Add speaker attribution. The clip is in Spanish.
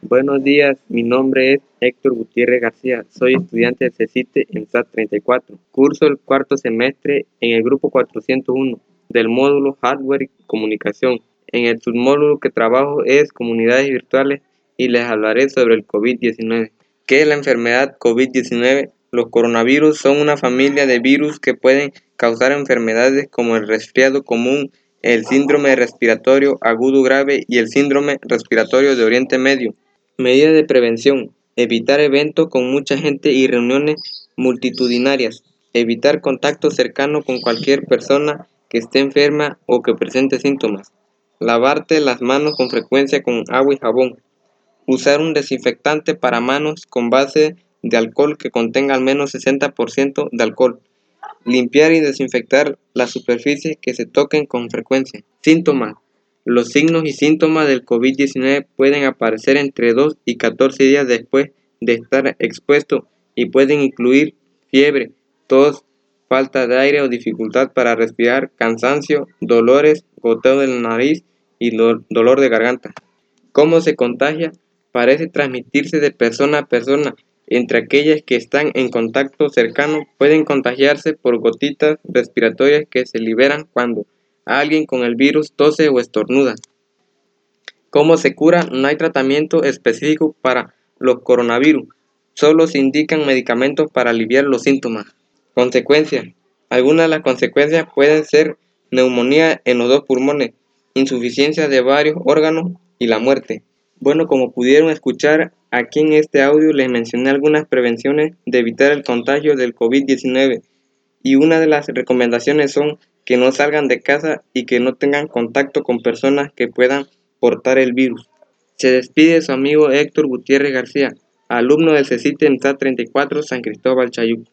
Speaker 1: Buenos días, mi nombre es Héctor Gutiérrez García, soy estudiante de CECITE en SAT 34. Curso el cuarto semestre en el grupo 401 del módulo Hardware y Comunicación. En el submódulo que trabajo es Comunidades Virtuales y les hablaré sobre el COVID-19. ¿Qué es la enfermedad COVID-19? Los coronavirus son una familia de virus que pueden causar enfermedades como el resfriado común, el síndrome respiratorio agudo grave y el síndrome respiratorio de Oriente Medio. Medidas de prevención. Evitar eventos con mucha gente y reuniones multitudinarias. Evitar contacto cercano con cualquier persona que esté enferma o que presente síntomas. Lavarte las manos con frecuencia con agua y jabón. Usar un desinfectante para manos con base de alcohol que contenga al menos 60% de alcohol. Limpiar y desinfectar las superficies que se toquen con frecuencia. Síntomas. Los signos y síntomas del COVID-19 pueden aparecer entre 2 y 14 días después de estar expuesto y pueden incluir fiebre, tos, falta de aire o dificultad para respirar, cansancio, dolores, goteo de la nariz y dolor de garganta. ¿Cómo se contagia? Parece transmitirse de persona a persona. Entre aquellas que están en contacto cercano pueden contagiarse por gotitas respiratorias que se liberan cuando alguien con el virus tose o estornuda. ¿Cómo se cura? No hay tratamiento específico para los coronavirus, solo se indican medicamentos para aliviar los síntomas. Consecuencias. Algunas de las consecuencias pueden ser neumonía en los dos pulmones, insuficiencia de varios órganos y la muerte. Bueno, como pudieron escuchar, aquí en este audio les mencioné algunas prevenciones de evitar el contagio del COVID-19 y una de las recomendaciones son que no salgan de casa y que no tengan contacto con personas que puedan portar el virus. Se despide su amigo Héctor Gutiérrez García, alumno del CECITE en 34 San Cristóbal Chayuc.